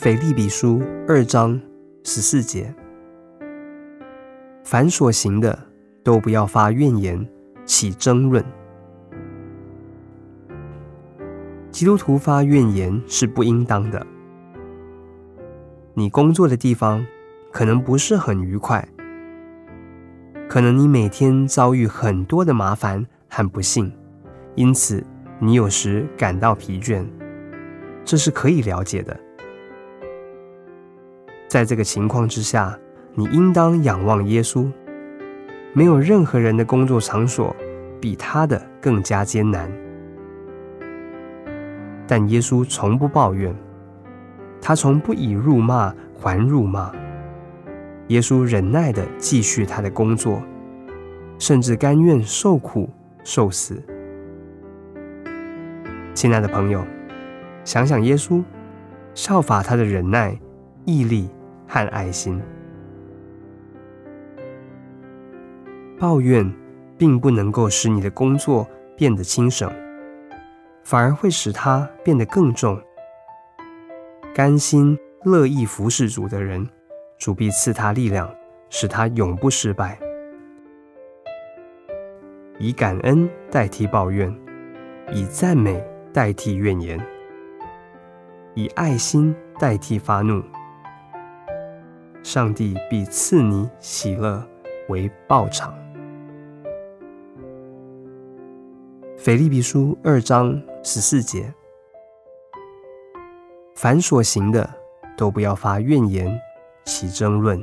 腓立比书二章十四节：凡所行的，都不要发怨言，起争论。基督徒发怨言是不应当的。你工作的地方可能不是很愉快，可能你每天遭遇很多的麻烦和不幸，因此你有时感到疲倦，这是可以了解的。在这个情况之下，你应当仰望耶稣。没有任何人的工作场所比他的更加艰难，但耶稣从不抱怨，他从不以辱骂还辱骂。耶稣忍耐地继续他的工作，甚至甘愿受苦受死。亲爱的朋友，想想耶稣，效法他的忍耐、毅力和爱心。抱怨并不能够使你的工作变得轻省，反而会使它变得更重。甘心乐意服侍主的人，主必赐他力量，使他永不失败。以感恩代替抱怨，以赞美代替怨言，以爱心代替发怒，上帝必赐你喜乐为报偿。腓利比书二章十四节：凡所行的，都不要发怨言，起争论。